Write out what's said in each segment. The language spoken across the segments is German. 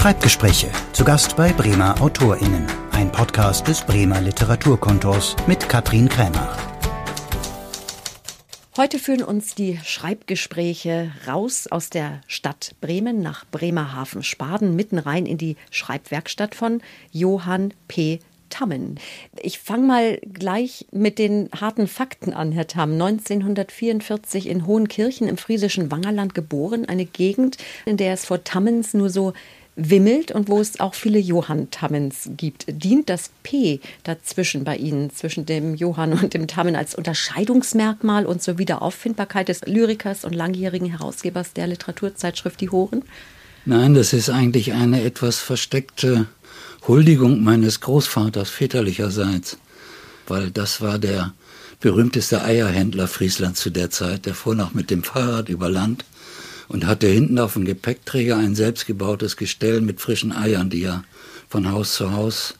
Schreibgespräche. Zu Gast bei Bremer AutorInnen. Ein Podcast des Bremer Literaturkontors mit Katrin Krämer. Heute führen uns die Schreibgespräche raus aus der Stadt Bremen nach Bremerhaven-Spaden, mitten rein in die Schreibwerkstatt von Johann P. Tammen. Ich fange mal gleich mit den harten Fakten an, Herr Tamm. 1944 in Hohenkirchen im friesischen Wangerland geboren, eine Gegend, in der es vor Tammens nur so wimmelt und wo es auch viele Johann Tammens gibt. Dient das P dazwischen bei Ihnen, zwischen dem Johann und dem Tammen, als Unterscheidungsmerkmal und zur Wiederauffindbarkeit des Lyrikers und langjährigen Herausgebers der Literaturzeitschrift Die Horen? Nein, das ist eigentlich eine etwas versteckte Huldigung meines Großvaters väterlicherseits, weil das war der berühmteste Eierhändler Frieslands zu der Zeit. Der fuhr noch mit dem Fahrrad über Land und hatte hinten auf dem Gepäckträger ein selbstgebautes Gestell mit frischen Eiern, die er von Haus zu Haus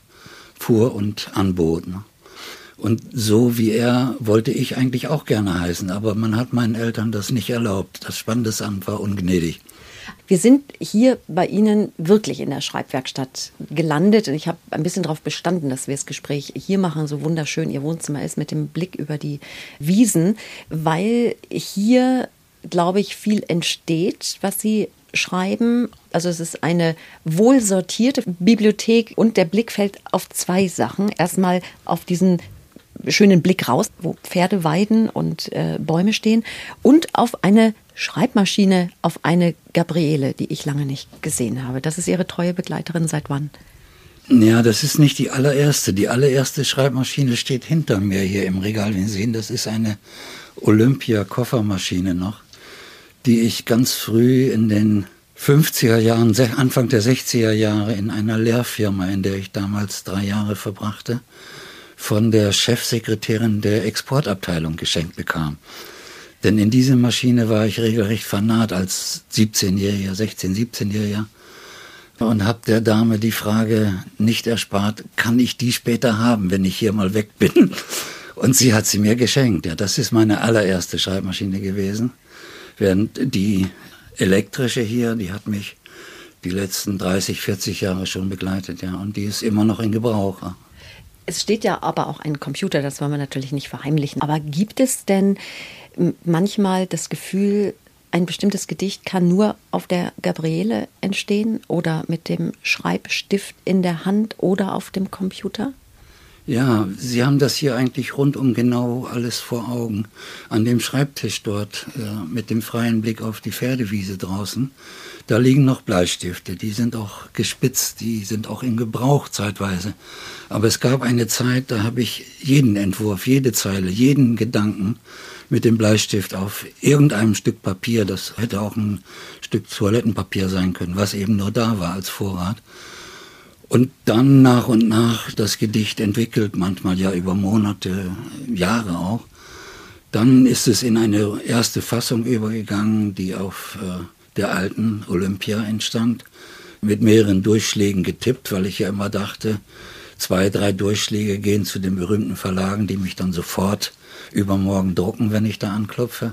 fuhr und anbot. Ne? Und so wie er wollte ich eigentlich auch gerne heißen, aber man hat meinen Eltern das nicht erlaubt. Das Standesamt war ungnädig. Wir sind hier bei Ihnen wirklich in der Schreibwerkstatt gelandet und ich habe ein bisschen darauf bestanden, dass wir das Gespräch hier machen, so wunderschön Ihr Wohnzimmer ist mit dem Blick über die Wiesen, weil hier, glaube ich, viel entsteht, was Sie schreiben. Also es ist eine wohlsortierte Bibliothek und der Blick fällt auf zwei Sachen. Erstmal auf diesen schönen Blick raus, wo Pferde weiden und äh, Bäume stehen und auf eine Schreibmaschine auf eine Gabriele, die ich lange nicht gesehen habe. Das ist Ihre treue Begleiterin seit wann? Ja, das ist nicht die allererste. Die allererste Schreibmaschine steht hinter mir hier im Regal. Wir sehen, das ist eine Olympia-Koffermaschine noch, die ich ganz früh in den 50er Jahren, Anfang der 60er Jahre in einer Lehrfirma, in der ich damals drei Jahre verbrachte, von der Chefsekretärin der Exportabteilung geschenkt bekam. Denn in diese Maschine war ich regelrecht fanat als 17-Jähriger, 16-, 17-Jähriger und habe der Dame die Frage nicht erspart, kann ich die später haben, wenn ich hier mal weg bin? Und sie hat sie mir geschenkt. Ja, das ist meine allererste Schreibmaschine gewesen. Während die elektrische hier, die hat mich die letzten 30, 40 Jahre schon begleitet, ja, und die ist immer noch in Gebrauch. Es steht ja aber auch ein Computer, das wollen wir natürlich nicht verheimlichen. Aber gibt es denn manchmal das Gefühl, ein bestimmtes Gedicht kann nur auf der Gabriele entstehen oder mit dem Schreibstift in der Hand oder auf dem Computer? Ja, Sie haben das hier eigentlich rundum genau alles vor Augen. An dem Schreibtisch dort äh, mit dem freien Blick auf die Pferdewiese draußen, da liegen noch Bleistifte. Die sind auch gespitzt, die sind auch in Gebrauch zeitweise. Aber es gab eine Zeit, da habe ich jeden Entwurf, jede Zeile, jeden Gedanken mit dem Bleistift auf irgendeinem Stück Papier, das hätte auch ein Stück Toilettenpapier sein können, was eben nur da war als Vorrat. Und dann nach und nach das Gedicht entwickelt, manchmal ja über Monate, Jahre auch. Dann ist es in eine erste Fassung übergegangen, die auf äh, der alten Olympia entstand, mit mehreren Durchschlägen getippt, weil ich ja immer dachte, zwei, drei Durchschläge gehen zu den berühmten Verlagen, die mich dann sofort übermorgen drucken, wenn ich da anklopfe.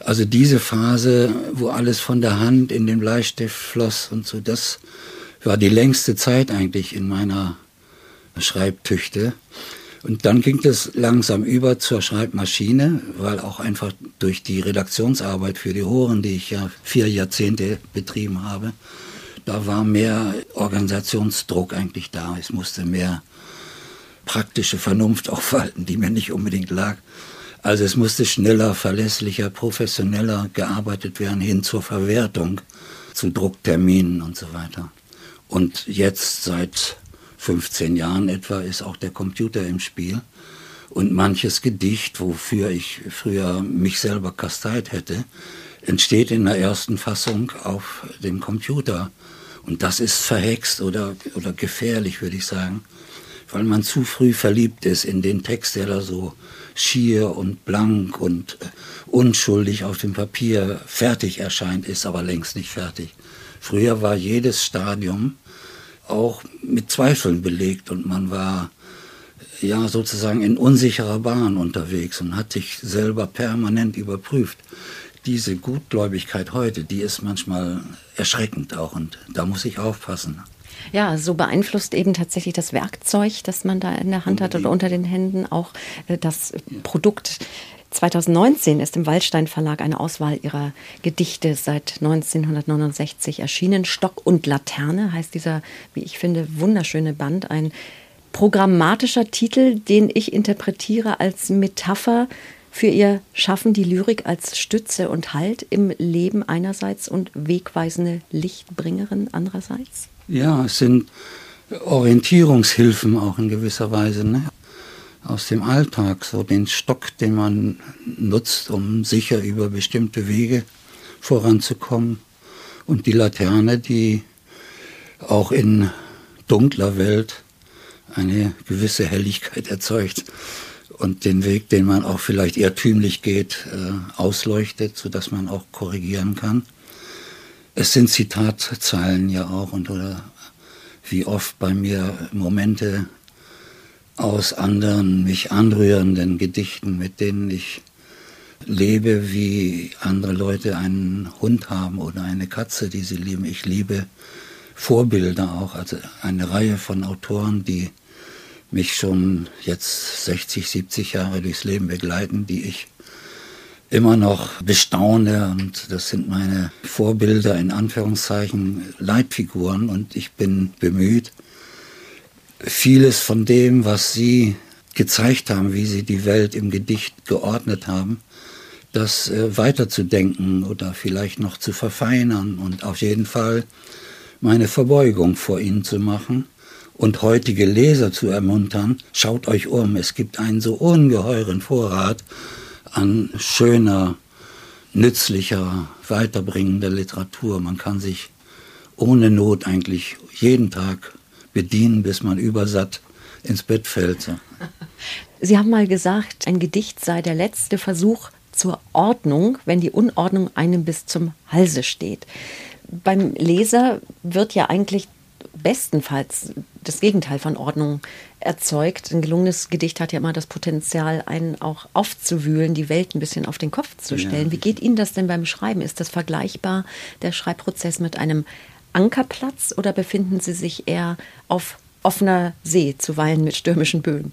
Also diese Phase, wo alles von der Hand in den Bleistift floss und so, das war die längste Zeit eigentlich in meiner Schreibtüchte. Und dann ging es langsam über zur Schreibmaschine, weil auch einfach durch die Redaktionsarbeit für die Horen, die ich ja vier Jahrzehnte betrieben habe, da war mehr Organisationsdruck eigentlich da. Es musste mehr praktische Vernunft aufhalten, die mir nicht unbedingt lag. Also es musste schneller, verlässlicher, professioneller gearbeitet werden hin zur Verwertung, zu Druckterminen und so weiter. Und jetzt seit 15 Jahren etwa ist auch der Computer im Spiel. Und manches Gedicht, wofür ich früher mich selber kasteit hätte, entsteht in der ersten Fassung auf dem Computer. Und das ist verhext oder, oder gefährlich, würde ich sagen weil man zu früh verliebt ist in den Text, der da so schier und blank und äh, unschuldig auf dem Papier fertig erscheint, ist aber längst nicht fertig. Früher war jedes Stadium auch mit Zweifeln belegt und man war ja sozusagen in unsicherer Bahn unterwegs und hat sich selber permanent überprüft. diese Gutgläubigkeit heute, die ist manchmal erschreckend auch und da muss ich aufpassen. Ja, so beeinflusst eben tatsächlich das Werkzeug, das man da in der Hand hat oder unter den Händen auch äh, das Produkt. 2019 ist im Waldstein Verlag eine Auswahl ihrer Gedichte seit 1969 erschienen. Stock und Laterne heißt dieser, wie ich finde, wunderschöne Band. Ein programmatischer Titel, den ich interpretiere als Metapher für ihr Schaffen die Lyrik als Stütze und Halt im Leben einerseits und wegweisende Lichtbringerin andererseits? Ja, es sind Orientierungshilfen auch in gewisser Weise. Ne? Aus dem Alltag, so den Stock, den man nutzt, um sicher über bestimmte Wege voranzukommen. Und die Laterne, die auch in dunkler Welt eine gewisse Helligkeit erzeugt und den Weg, den man auch vielleicht irrtümlich geht, äh, ausleuchtet, sodass man auch korrigieren kann. Es sind Zitatzeilen ja auch und oder wie oft bei mir Momente aus anderen mich anrührenden Gedichten, mit denen ich lebe, wie andere Leute einen Hund haben oder eine Katze, die sie lieben. Ich liebe Vorbilder auch, also eine Reihe von Autoren, die mich schon jetzt 60, 70 Jahre durchs Leben begleiten, die ich immer noch bestaune und das sind meine Vorbilder in Anführungszeichen Leitfiguren und ich bin bemüht, vieles von dem, was sie gezeigt haben, wie sie die Welt im Gedicht geordnet haben, das äh, weiterzudenken oder vielleicht noch zu verfeinern und auf jeden Fall meine Verbeugung vor ihnen zu machen und heutige Leser zu ermuntern, schaut euch um, es gibt einen so ungeheuren Vorrat an schöner, nützlicher, weiterbringender Literatur. Man kann sich ohne Not eigentlich jeden Tag bedienen, bis man übersatt ins Bett fällt. Sie haben mal gesagt, ein Gedicht sei der letzte Versuch zur Ordnung, wenn die Unordnung einem bis zum Halse steht. Beim Leser wird ja eigentlich bestenfalls das Gegenteil von Ordnung erzeugt. Ein gelungenes Gedicht hat ja immer das Potenzial, einen auch aufzuwühlen, die Welt ein bisschen auf den Kopf zu stellen. Ja. Wie geht Ihnen das denn beim Schreiben? Ist das vergleichbar, der Schreibprozess mit einem Ankerplatz oder befinden Sie sich eher auf offener See, zuweilen mit stürmischen Böen?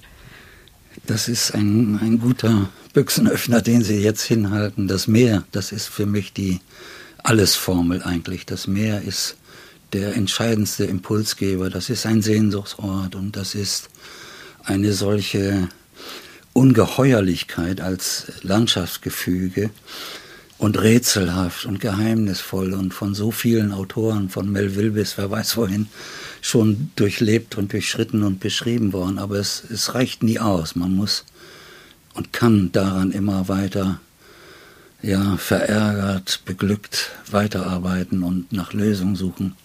Das ist ein, ein guter Büchsenöffner, den Sie jetzt hinhalten. Das Meer, das ist für mich die Allesformel eigentlich. Das Meer ist der entscheidendste Impulsgeber. Das ist ein Sehnsuchtsort und das ist eine solche Ungeheuerlichkeit als Landschaftsgefüge und rätselhaft und geheimnisvoll und von so vielen Autoren, von Melville bis wer weiß wohin, schon durchlebt und durchschritten und beschrieben worden. Aber es, es reicht nie aus. Man muss und kann daran immer weiter ja, verärgert, beglückt weiterarbeiten und nach Lösungen suchen.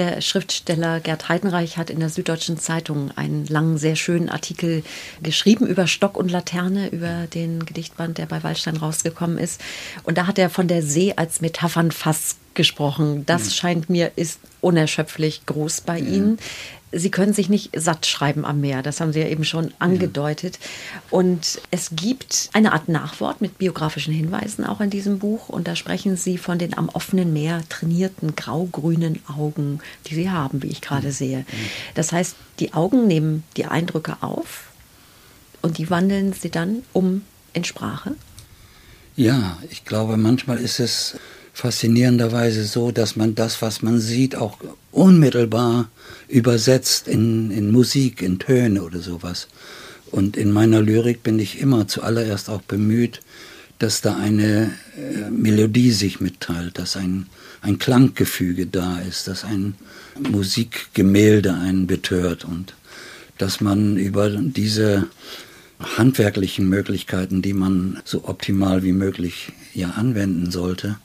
Der Schriftsteller Gerd Heidenreich hat in der Süddeutschen Zeitung einen langen, sehr schönen Artikel geschrieben über Stock und Laterne, über den Gedichtband, der bei Waldstein rausgekommen ist. Und da hat er von der See als Metaphernfass gesprochen. Das ja. scheint mir ist unerschöpflich groß bei ja. Ihnen. Sie können sich nicht satt schreiben am Meer, das haben Sie ja eben schon angedeutet. Und es gibt eine Art Nachwort mit biografischen Hinweisen auch in diesem Buch. Und da sprechen Sie von den am offenen Meer trainierten grau-grünen Augen, die Sie haben, wie ich gerade mhm. sehe. Das heißt, die Augen nehmen die Eindrücke auf und die wandeln Sie dann um in Sprache? Ja, ich glaube, manchmal ist es faszinierenderweise so, dass man das, was man sieht, auch unmittelbar übersetzt in, in Musik, in Töne oder sowas. Und in meiner Lyrik bin ich immer zuallererst auch bemüht, dass da eine äh, Melodie sich mitteilt, dass ein, ein Klanggefüge da ist, dass ein Musikgemälde einen betört und dass man über diese handwerklichen Möglichkeiten, die man so optimal wie möglich ja anwenden sollte,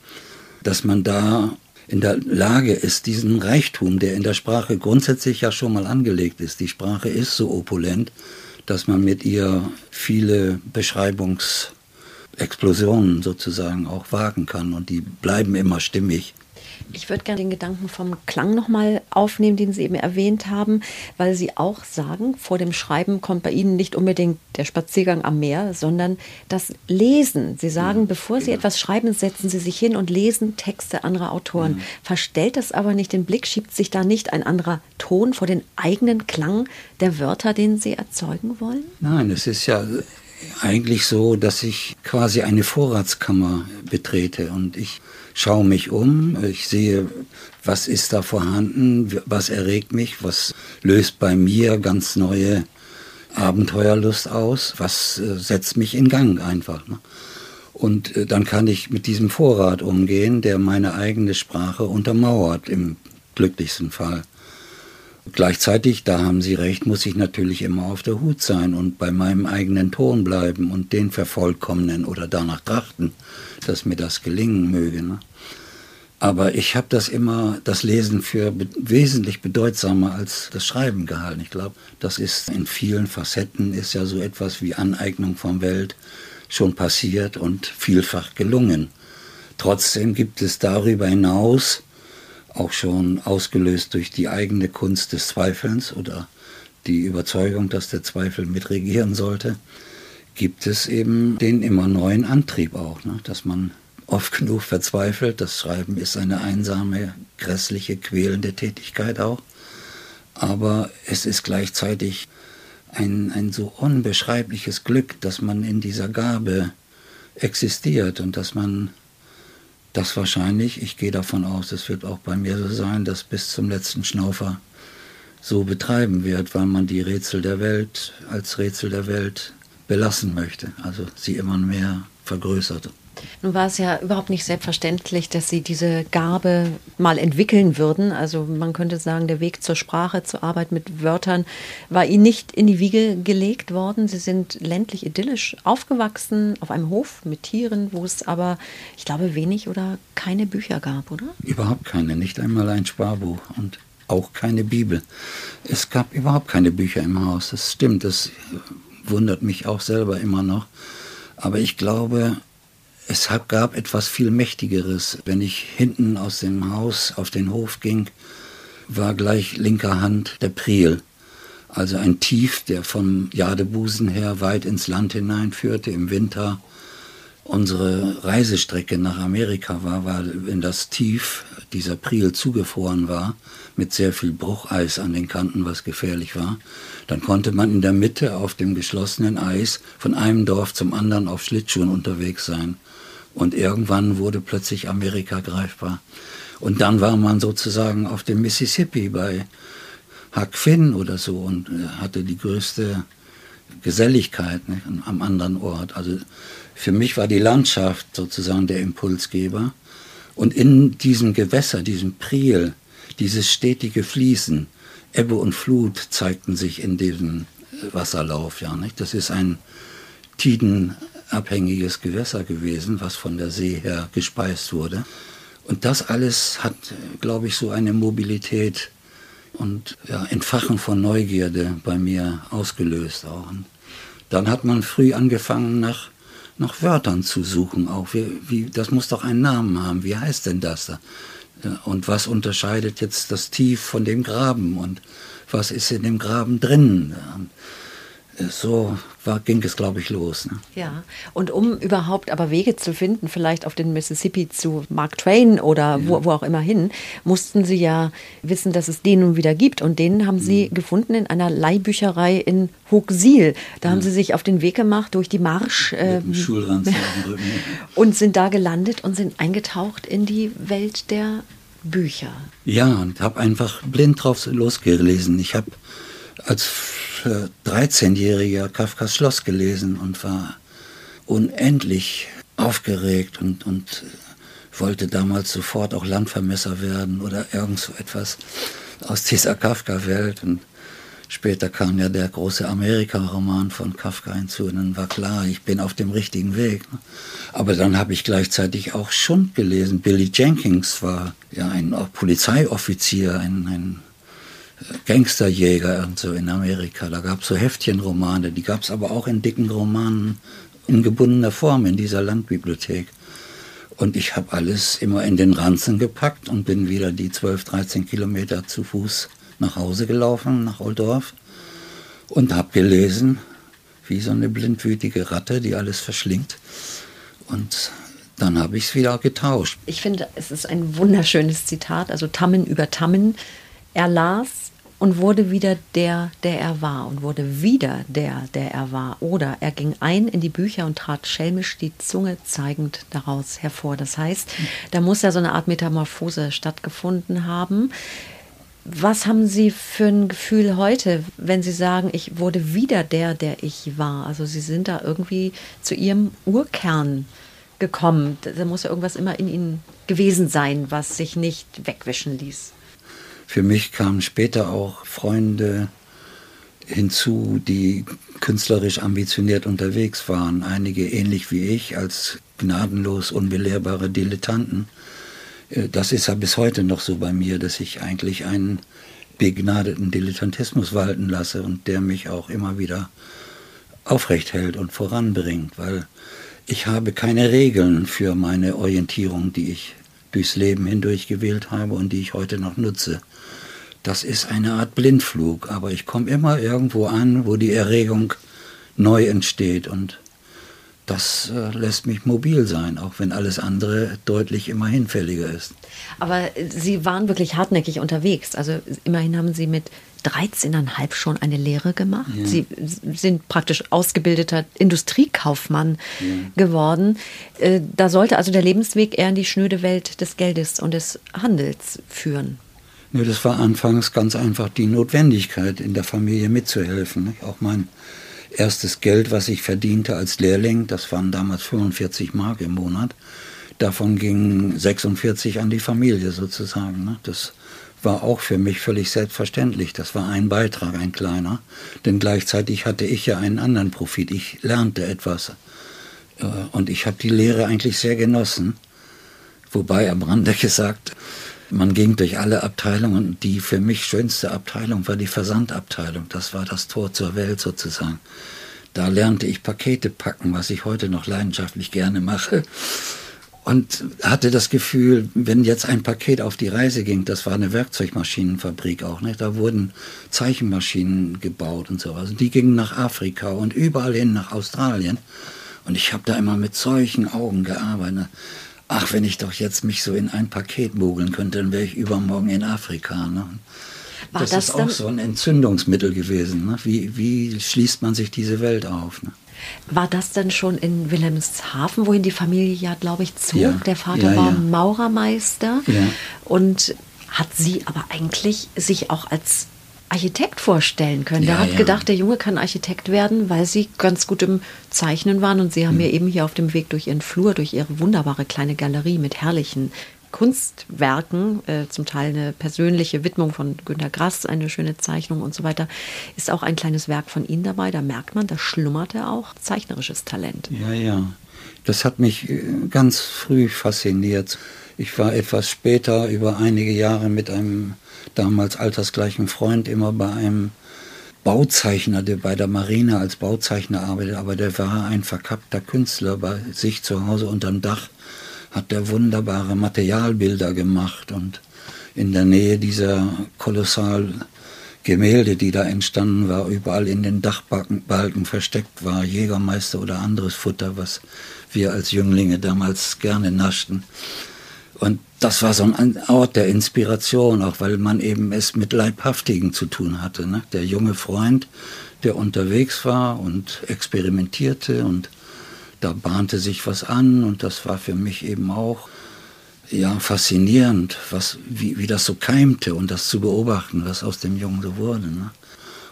dass man da in der Lage ist, diesen Reichtum, der in der Sprache grundsätzlich ja schon mal angelegt ist, die Sprache ist so opulent, dass man mit ihr viele Beschreibungsformen Explosionen sozusagen auch wagen kann und die bleiben immer stimmig. Ich würde gerne den Gedanken vom Klang nochmal aufnehmen, den Sie eben erwähnt haben, weil Sie auch sagen, vor dem Schreiben kommt bei Ihnen nicht unbedingt der Spaziergang am Meer, sondern das Lesen. Sie sagen, ja, bevor Sie genau. etwas schreiben, setzen Sie sich hin und lesen Texte anderer Autoren. Ja. Mhm. Verstellt das aber nicht den Blick? Schiebt sich da nicht ein anderer Ton vor den eigenen Klang der Wörter, den Sie erzeugen wollen? Nein, es ist ja eigentlich so, dass ich quasi eine Vorratskammer betrete und ich schaue mich um, ich sehe, was ist da vorhanden, was erregt mich, was löst bei mir ganz neue Abenteuerlust aus, was äh, setzt mich in Gang einfach. Ne? Und äh, dann kann ich mit diesem Vorrat umgehen, der meine eigene Sprache untermauert, im glücklichsten Fall. Gleichzeitig, da haben Sie recht, muss ich natürlich immer auf der Hut sein und bei meinem eigenen Ton bleiben und den vervollkommnen oder danach trachten, dass mir das gelingen möge. Ne? Aber ich habe das immer, das Lesen für be wesentlich bedeutsamer als das Schreiben gehalten. Ich glaube, das ist in vielen Facetten, ist ja so etwas wie Aneignung von Welt schon passiert und vielfach gelungen. Trotzdem gibt es darüber hinaus auch schon ausgelöst durch die eigene Kunst des Zweifelns oder die Überzeugung, dass der Zweifel mitregieren sollte, gibt es eben den immer neuen Antrieb auch, ne? dass man oft genug verzweifelt. Das Schreiben ist eine einsame, grässliche, quälende Tätigkeit auch. Aber es ist gleichzeitig ein, ein so unbeschreibliches Glück, dass man in dieser Gabe existiert und dass man das wahrscheinlich, ich gehe davon aus, es wird auch bei mir so sein, dass bis zum letzten Schnaufer so betreiben wird, weil man die Rätsel der Welt als Rätsel der Welt belassen möchte, also sie immer mehr vergrößert. Nun war es ja überhaupt nicht selbstverständlich, dass Sie diese Gabe mal entwickeln würden. Also man könnte sagen, der Weg zur Sprache, zur Arbeit mit Wörtern war Ihnen nicht in die Wiege gelegt worden. Sie sind ländlich idyllisch aufgewachsen, auf einem Hof mit Tieren, wo es aber, ich glaube, wenig oder keine Bücher gab, oder? Überhaupt keine, nicht einmal ein Sparbuch und auch keine Bibel. Es gab überhaupt keine Bücher im Haus. Das stimmt, das wundert mich auch selber immer noch. Aber ich glaube, es gab etwas viel Mächtigeres. Wenn ich hinten aus dem Haus auf den Hof ging, war gleich linker Hand der Priel. Also ein Tief, der vom Jadebusen her weit ins Land hineinführte im Winter. Unsere Reisestrecke nach Amerika war, weil wenn das Tief dieser Priel zugefroren war, mit sehr viel Brucheis an den Kanten, was gefährlich war, dann konnte man in der Mitte auf dem geschlossenen Eis von einem Dorf zum anderen auf Schlittschuhen unterwegs sein. Und irgendwann wurde plötzlich Amerika greifbar. Und dann war man sozusagen auf dem Mississippi bei Huck Finn oder so und äh, hatte die größte Geselligkeit ne, am anderen Ort. Also für mich war die Landschaft sozusagen der Impulsgeber. Und in diesem Gewässer, diesem Priel, dieses stetige Fließen, Ebbe und Flut zeigten sich in diesem Wasserlauf. Ja, nicht? Das ist ein Tiden abhängiges Gewässer gewesen, was von der See her gespeist wurde. Und das alles hat, glaube ich, so eine Mobilität und ja, Entfachen von Neugierde bei mir ausgelöst auch. Und dann hat man früh angefangen, nach, nach Wörtern zu suchen. Auch wie, wie, das muss doch einen Namen haben. Wie heißt denn das da? Und was unterscheidet jetzt das Tief von dem Graben? Und was ist in dem Graben drin? So war, ging es, glaube ich, los. Ne? Ja, und um überhaupt aber Wege zu finden, vielleicht auf den Mississippi zu Mark Twain oder ja. wo, wo, auch immer hin, mussten Sie ja wissen, dass es den nun wieder gibt. Und den haben Sie mhm. gefunden in einer Leihbücherei in Hochsiel. Da ja. haben Sie sich auf den Weg gemacht durch die Marsch äh, und sind da gelandet und sind eingetaucht in die Welt der Bücher. Ja, und habe einfach blind drauf losgelesen. Ich habe als 13-Jähriger Kafkas Schloss gelesen und war unendlich aufgeregt und, und wollte damals sofort auch Landvermesser werden oder irgend so etwas aus dieser Kafka-Welt. Und später kam ja der große Amerika-Roman von Kafka hinzu und dann war klar, ich bin auf dem richtigen Weg. Aber dann habe ich gleichzeitig auch Schund gelesen. Billy Jenkins war ja ein Polizeioffizier, ein, ein Gangsterjäger und so in Amerika. Da gab es so Heftchenromane, die gab es aber auch in dicken Romanen in gebundener Form in dieser Landbibliothek. Und ich habe alles immer in den Ranzen gepackt und bin wieder die 12, 13 Kilometer zu Fuß nach Hause gelaufen, nach Oldorf. Und habe gelesen, wie so eine blindwütige Ratte, die alles verschlingt. Und dann habe ich es wieder getauscht. Ich finde, es ist ein wunderschönes Zitat, also Tammen über Tammen. Er las und wurde wieder der, der er war und wurde wieder der, der er war. Oder er ging ein in die Bücher und trat schelmisch die Zunge zeigend daraus hervor. Das heißt, da muss ja so eine Art Metamorphose stattgefunden haben. Was haben Sie für ein Gefühl heute, wenn Sie sagen, ich wurde wieder der, der ich war? Also Sie sind da irgendwie zu Ihrem Urkern gekommen. Da muss ja irgendwas immer in Ihnen gewesen sein, was sich nicht wegwischen ließ. Für mich kamen später auch Freunde hinzu, die künstlerisch ambitioniert unterwegs waren. Einige ähnlich wie ich als gnadenlos unbelehrbare Dilettanten. Äh, das ist ja bis heute noch so bei mir, dass ich eigentlich einen begnadeten Dilettantismus walten lasse und der mich auch immer wieder aufrecht hält und voranbringt, weil ich habe keine Regeln für meine Orientierung, die ich durchs Leben hindurch gewählt habe und die ich heute noch nutze. Das ist eine Art Blindflug, aber ich komme immer irgendwo an, wo die Erregung neu entsteht und das äh, lässt mich mobil sein, auch wenn alles andere deutlich immer hinfälliger ist. Aber Sie waren wirklich hartnäckig unterwegs. Also immerhin haben Sie mit 13,5 schon eine Lehre gemacht. Ja. Sie sind praktisch ausgebildeter Industriekaufmann ja. geworden. Äh, da sollte also der Lebensweg eher in die schnöde Welt des Geldes und des Handels führen. Nee, das war anfangs ganz einfach die Notwendigkeit, in der Familie mitzuhelfen. Auch mein erstes Geld, was ich verdiente als Lehrling, das waren damals 45 Mark im Monat. Davon gingen 46 an die Familie sozusagen. Das war auch für mich völlig selbstverständlich. Das war ein Beitrag, ein kleiner. Denn gleichzeitig hatte ich ja einen anderen Profit. Ich lernte etwas. Äh, und ich habe die Lehre eigentlich sehr genossen. Wobei am Rande gesagt, man ging durch alle Abteilungen und die für mich schönste Abteilung war die Versandabteilung. Das war das Tor zur Welt sozusagen. Da lernte ich Pakete packen, was ich heute noch leidenschaftlich gerne mache und hatte das Gefühl, wenn jetzt ein Paket auf die Reise ging, das war eine Werkzeugmaschinenfabrik auch, nicht? da wurden Zeichenmaschinen gebaut und sowas. Und die gingen nach Afrika und überall hin nach Australien. Und ich habe da immer mit solchen Augen gearbeitet. Ach, wenn ich doch jetzt mich so in ein Paket mogeln könnte, dann wäre ich übermorgen in Afrika. Ne? Das, das ist auch so ein Entzündungsmittel gewesen. Ne? Wie, wie schließt man sich diese Welt auf? Ne? War das denn schon in Wilhelmshaven, wohin die Familie ja, glaube ich, zog? Ja. Der Vater ja, war. Maurermeister und hat sie aber eigentlich sich auch als Architekt vorstellen können. der hat gedacht, der Junge kann Architekt werden, weil sie ganz gut im Zeichnen waren. Und sie haben mhm. mir eben hier auf dem Weg durch ihren Flur, durch ihre wunderbare kleine Galerie mit herrlichen Kunstwerken, äh, zum Teil eine persönliche Widmung von Günter Grass, eine schöne Zeichnung und so weiter, ist auch ein kleines Werk von Ihnen dabei. Da merkt man, da schlummerte auch zeichnerisches Talent. Ja, ja. Das hat mich äh, ganz früh fasziniert. Ich war etwas später, über einige Jahre, mit einem damals altersgleichen Freund immer bei einem Bauzeichner, der bei der Marine als Bauzeichner arbeitet, aber der war ein verkappter Künstler bei sich zu Hause unterm Dach hat er wunderbare Materialbilder gemacht und in der Nähe dieser kolossal Gemälde, die da entstanden war, überall in den Dachbalken versteckt war, Jägermeister oder anderes Futter, was wir als Jünglinge damals gerne naschten. Und das war so ein Ort der Inspiration, auch weil man eben es mit Leibhaftigen zu tun hatte. Ne? Der junge Freund, der unterwegs war und experimentierte und da bahnte sich was an und das war für mich eben auch ja, faszinierend, was, wie, wie das so keimte und das zu beobachten, was aus dem Jungen so wurde. Ne?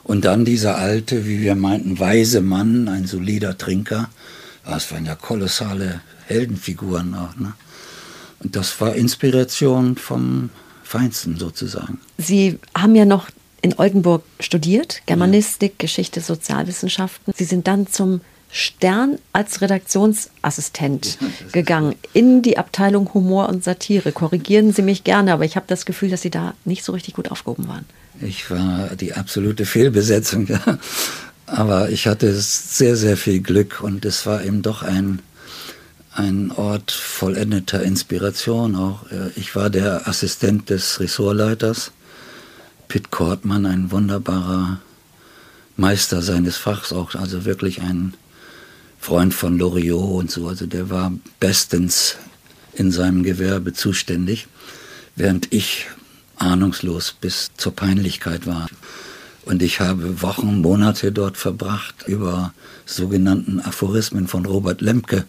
Und dann dieser alte, wie wir meinten, weise Mann, ein solider Trinker. Das waren ja kolossale Heldenfiguren auch. Ne? Und das war Inspiration vom Feinsten sozusagen. Sie haben ja noch in Oldenburg studiert, Germanistik, ja. Geschichte, Sozialwissenschaften. Sie sind dann zum Stern als Redaktionsassistent gegangen in die Abteilung Humor und Satire. Korrigieren Sie mich gerne, aber ich habe das Gefühl, dass Sie da nicht so richtig gut aufgehoben waren. Ich war die absolute Fehlbesetzung. Ja. Aber ich hatte sehr, sehr viel Glück und es war eben doch ein, ein Ort vollendeter Inspiration auch. Äh, ich war der Assistent des Ressortleiters, Pitt Kortmann, ein wunderbarer Meister seines Fachs auch, also wirklich ein Freund von Loriot und so, also der war bestens in seinem Gewerbe zuständig, während ich ahnungslos bis zur Peinlichkeit war. Und ich habe Wochen, Monate dort verbracht über sogenannten Aphorismen von Robert Lemke,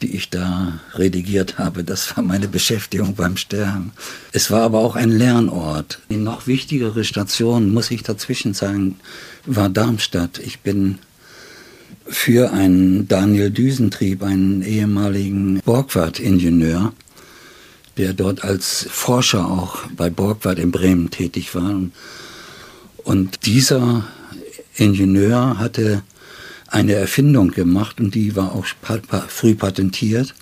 die ich da redigiert habe. Das war meine Beschäftigung beim Sterben. Es war aber auch ein Lernort. Die noch wichtigere Station, muss ich dazwischen sagen, war Darmstadt. Ich bin für einen Daniel Düsentrieb, einen ehemaligen Borgward-Ingenieur, der dort als Forscher auch bei Borgward in Bremen tätig war. Und dieser Ingenieur hatte eine Erfindung gemacht und die war auch früh patentiert,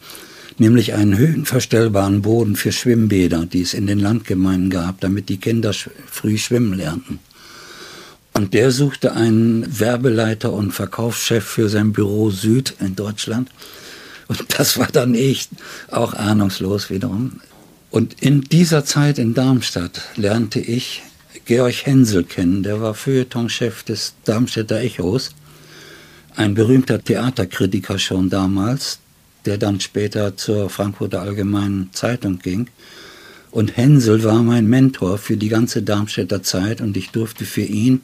nämlich einen höhenverstellbaren Boden für Schwimmbäder, die es in den Landgemeinden gab, damit die Kinder früh schwimmen lernten. Und der suchte einen Werbeleiter und Verkaufschef für sein Büro Süd in Deutschland. Und das war dann echt auch ahnungslos wiederum. Und in dieser Zeit in Darmstadt lernte ich Georg Hensel kennen. Der war Feuilletonchef des Darmstädter Echos. Ein berühmter Theaterkritiker schon damals, der dann später zur Frankfurter Allgemeinen Zeitung ging. Und Hensel war mein Mentor für die ganze Darmstädter Zeit und ich durfte für ihn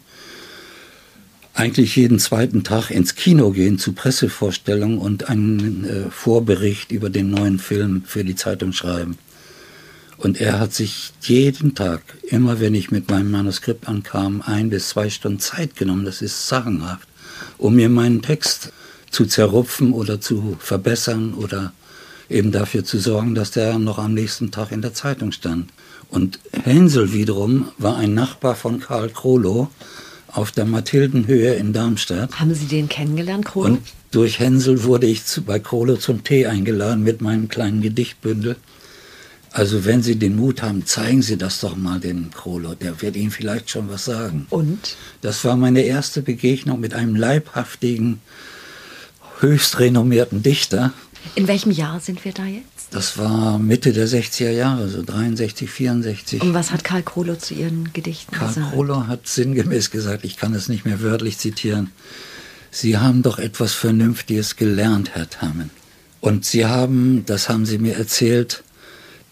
eigentlich jeden zweiten Tag ins Kino gehen zu Pressevorstellungen und einen äh, Vorbericht über den neuen Film für die Zeitung schreiben. Und er hat sich jeden Tag, immer wenn ich mit meinem Manuskript ankam, ein bis zwei Stunden Zeit genommen, das ist sagenhaft, um mir meinen Text zu zerrupfen oder zu verbessern oder eben dafür zu sorgen, dass der noch am nächsten Tag in der Zeitung stand. Und Hänsel wiederum war ein Nachbar von Karl Krolow, auf der Mathildenhöhe in Darmstadt. Haben Sie den kennengelernt, Krolo? Und durch Hänsel wurde ich zu, bei Krolo zum Tee eingeladen mit meinem kleinen Gedichtbündel. Also wenn Sie den Mut haben, zeigen Sie das doch mal dem Krolo. Der wird Ihnen vielleicht schon was sagen. Und? Das war meine erste Begegnung mit einem leibhaftigen, höchst renommierten Dichter. In welchem Jahr sind wir da jetzt? Das war Mitte der 60er Jahre, so 63, 64. Und was hat Karl Krolo zu Ihren Gedichten Karl gesagt? Karl Krolo hat sinngemäß gesagt, ich kann es nicht mehr wörtlich zitieren, Sie haben doch etwas Vernünftiges gelernt, Herr Tammen. Und Sie haben, das haben Sie mir erzählt,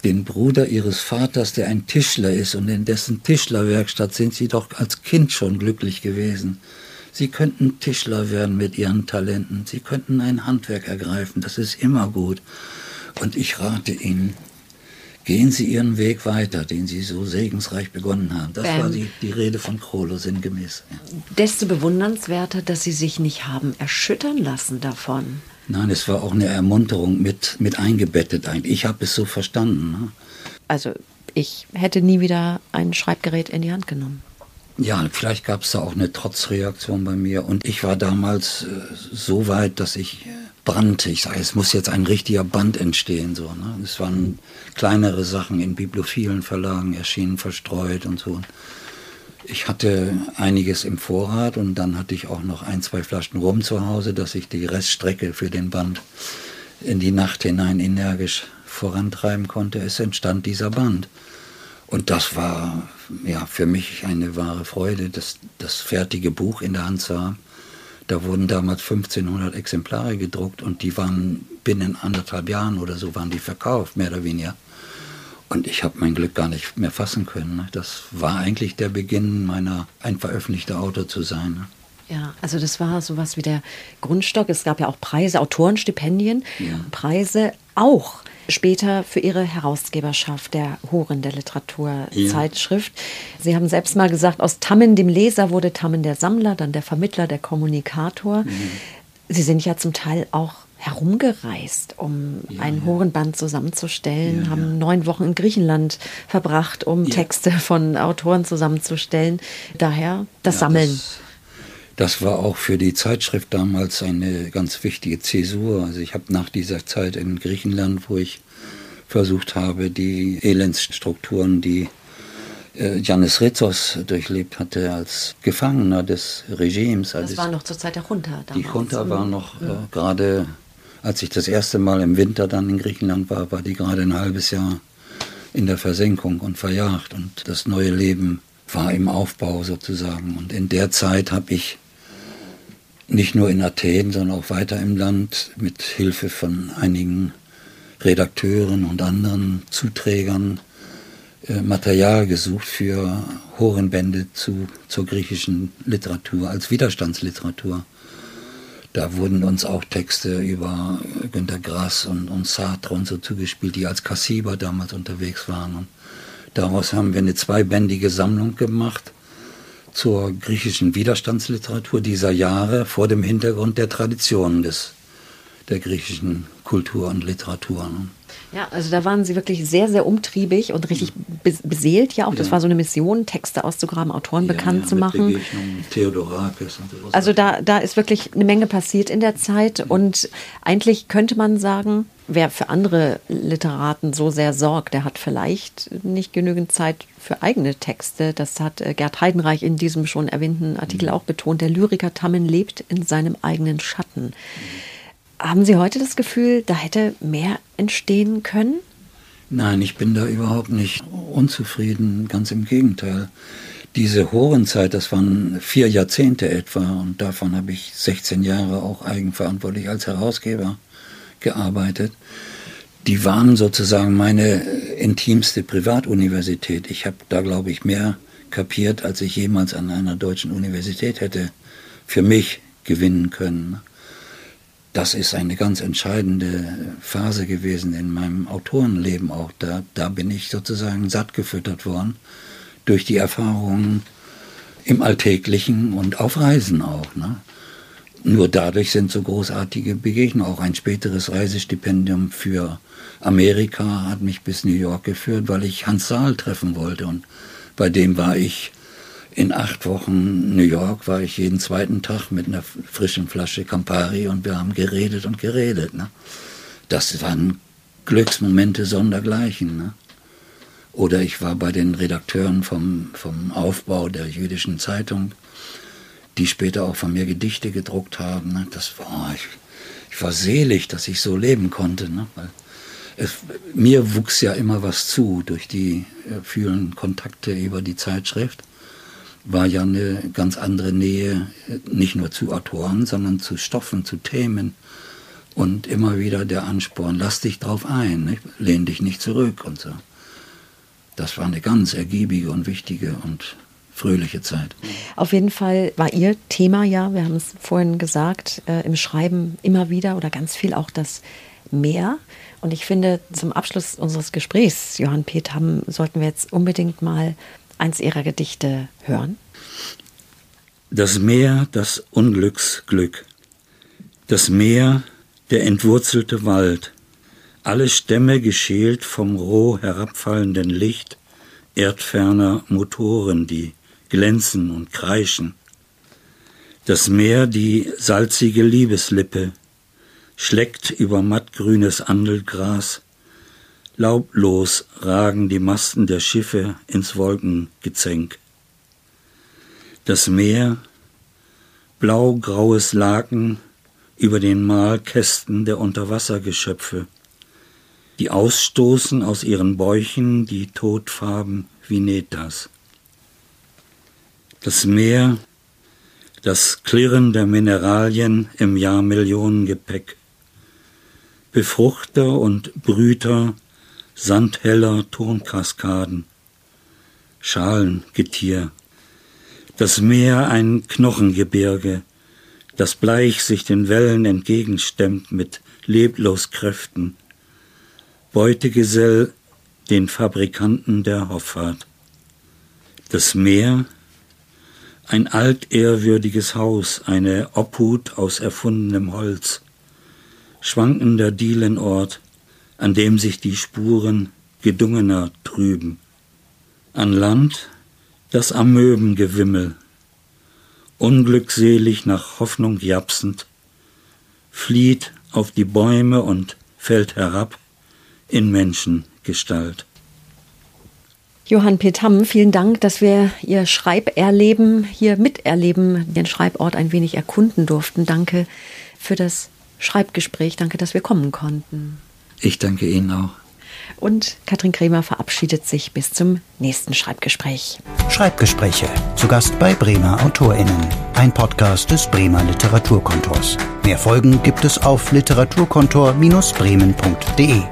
den Bruder Ihres Vaters, der ein Tischler ist und in dessen Tischlerwerkstatt sind Sie doch als Kind schon glücklich gewesen. Sie könnten Tischler werden mit Ihren Talenten. Sie könnten ein Handwerk ergreifen. Das ist immer gut. Und ich rate Ihnen, gehen Sie Ihren Weg weiter, den Sie so segensreich begonnen haben. Das ähm, war die, die Rede von Krolo sinngemäß. Ja. Desto bewundernswerter, dass Sie sich nicht haben erschüttern lassen davon. Nein, es war auch eine Ermunterung mit, mit eingebettet eigentlich. Ich habe es so verstanden. Ne? Also ich hätte nie wieder ein Schreibgerät in die Hand genommen. Ja, vielleicht gab es da auch eine Trotzreaktion bei mir. Und ich war damals äh, so weit, dass ich brannte. Ich sage, es muss jetzt ein richtiger Band entstehen. So, ne? Es waren kleinere Sachen in bibliophilen Verlagen erschienen, verstreut und so. Ich hatte einiges im Vorrat und dann hatte ich auch noch ein, zwei Flaschen Rum zu Hause, dass ich die Reststrecke für den Band in die Nacht hinein energisch vorantreiben konnte. Es entstand dieser Band. Und das war ja für mich eine wahre Freude, das, das fertige Buch in der Hand zu haben. Da wurden damals 1500 Exemplare gedruckt und die waren binnen anderthalb Jahren oder so waren die verkauft, mehr oder weniger. Und ich habe mein Glück gar nicht mehr fassen können. Ne? Das war eigentlich der Beginn meiner, ein veröffentlichter Autor zu sein. Ne? Ja, also das war sowas wie der Grundstock. Es gab ja auch Preise, Autorenstipendien, ja. Preise auch später für ihre Herausgeberschaft der Horen der Literaturzeitschrift. Ja. Sie haben selbst mal gesagt, aus Tammen dem Leser wurde Tammen der Sammler, dann der Vermittler, der Kommunikator. Mhm. Sie sind ja zum Teil auch herumgereist, um ja, ein Horenband zusammenzustellen, ja, haben neun Wochen in Griechenland verbracht, um Texte von Autoren zusammenzustellen. Daher das Sammeln. Das das war auch für die Zeitschrift damals eine ganz wichtige Zäsur. Also ich habe nach dieser Zeit in Griechenland, wo ich versucht habe, die Elendsstrukturen, die äh, Janis Rizos durchlebt hatte als Gefangener des Regimes. Das war noch zur Zeit der Junta damals. Die Junta war noch äh, gerade, als ich das erste Mal im Winter dann in Griechenland war, war die gerade ein halbes Jahr in der Versenkung und verjagt. Und das neue Leben war im Aufbau sozusagen. Und in der Zeit habe ich nicht nur in Athen, sondern auch weiter im Land mit Hilfe von einigen Redakteuren und anderen Zuträgern äh, Material gesucht für Horenbände zu, zur griechischen Literatur als Widerstandsliteratur. Da wurden uns auch Texte über Günter Grass und, und Sartre und so zugespielt, die als Kassiber damals unterwegs waren. Und daraus haben wir eine zweibändige Sammlung gemacht zur griechischen Widerstandsliteratur dieser Jahre vor dem Hintergrund der Traditionen des, der griechischen Kultur und Literatur. Ne? Ja, also da waren Sie wirklich sehr, sehr umtriebig und richtig beseelt ja auch. Das war so eine Mission, Texte auszugraben, Autoren ja, bekannt ja, zu machen. Theodorakis und sowas. Also da, da ist wirklich eine Menge passiert in der Zeit und eigentlich könnte man sagen, wer für andere Literaten so sehr sorgt, der hat vielleicht nicht genügend Zeit für eigene Texte. Das hat äh, Gerd Heidenreich in diesem schon erwähnten Artikel mhm. auch betont. Der Lyriker Tammen lebt in seinem eigenen Schatten. Mhm. Haben Sie heute das Gefühl, da hätte mehr entstehen können? Nein, ich bin da überhaupt nicht unzufrieden, ganz im Gegenteil. Diese Horenzeit, das waren vier Jahrzehnte etwa und davon habe ich 16 Jahre auch eigenverantwortlich als Herausgeber gearbeitet. Die waren sozusagen meine intimste Privatuniversität. Ich habe da, glaube ich, mehr kapiert, als ich jemals an einer deutschen Universität hätte für mich gewinnen können das ist eine ganz entscheidende Phase gewesen in meinem Autorenleben auch. Da, da bin ich sozusagen satt gefüttert worden durch die Erfahrungen im Alltäglichen und auf Reisen auch. Ne? Nur dadurch sind so großartige Begegnungen. Auch ein späteres Reisestipendium für Amerika hat mich bis New York geführt, weil ich Hans Saal treffen wollte. Und bei dem war ich in acht Wochen New York war ich jeden zweiten Tag mit einer frischen Flasche Campari und wir haben geredet und geredet. Ne? Das waren Glücksmomente sondergleichen. Ne? Oder ich war bei den Redakteuren vom, vom Aufbau der jüdischen Zeitung, die später auch von mir Gedichte gedruckt haben. Ne? Das war, ich, ich war selig, dass ich so leben konnte. Ne? Weil es, mir wuchs ja immer was zu durch die äh, vielen Kontakte über die Zeitschrift war ja eine ganz andere Nähe, nicht nur zu Autoren, sondern zu Stoffen, zu Themen. Und immer wieder der Ansporn, lass dich drauf ein, nicht? lehn dich nicht zurück und so. Das war eine ganz ergiebige und wichtige und fröhliche Zeit. Auf jeden Fall war Ihr Thema ja, wir haben es vorhin gesagt, äh, im Schreiben immer wieder oder ganz viel auch das Meer. Und ich finde, zum Abschluss unseres Gesprächs, Johann Petam, sollten wir jetzt unbedingt mal eins Ihrer Gedichte hören? Das Meer, das Unglücksglück. Das Meer, der entwurzelte Wald. Alle Stämme geschält vom roh herabfallenden Licht erdferner Motoren, die glänzen und kreischen. Das Meer, die salzige Liebeslippe, schleckt über mattgrünes Andelgras, Laublos ragen die Masten der Schiffe ins Wolkengezänk. Das Meer, blau-graues Laken über den Mahlkästen der Unterwassergeschöpfe, die ausstoßen aus ihren Bäuchen die Todfarben Vinetas. Das Meer, das Klirren der Mineralien im Jahrmillionengepäck, Befruchter und Brüter sandheller Tonkaskaden, Schalengetier, das Meer ein Knochengebirge, das bleich sich den Wellen entgegenstemmt mit leblos Kräften, Beutegesell den Fabrikanten der Hoffart. Das Meer, ein altehrwürdiges Haus, eine Obhut aus erfundenem Holz, schwankender Dielenort, an dem sich die Spuren gedungener trüben. An Land das Amöbengewimmel, unglückselig nach Hoffnung japsend, flieht auf die Bäume und fällt herab in Menschengestalt. Johann Petam, vielen Dank, dass wir Ihr Schreiberleben hier miterleben, den Schreibort ein wenig erkunden durften. Danke für das Schreibgespräch. Danke, dass wir kommen konnten. Ich danke Ihnen auch. Und Katrin Kremer verabschiedet sich bis zum nächsten Schreibgespräch. Schreibgespräche. Zu Gast bei Bremer AutorInnen. Ein Podcast des Bremer Literaturkontors. Mehr Folgen gibt es auf literaturkontor-bremen.de.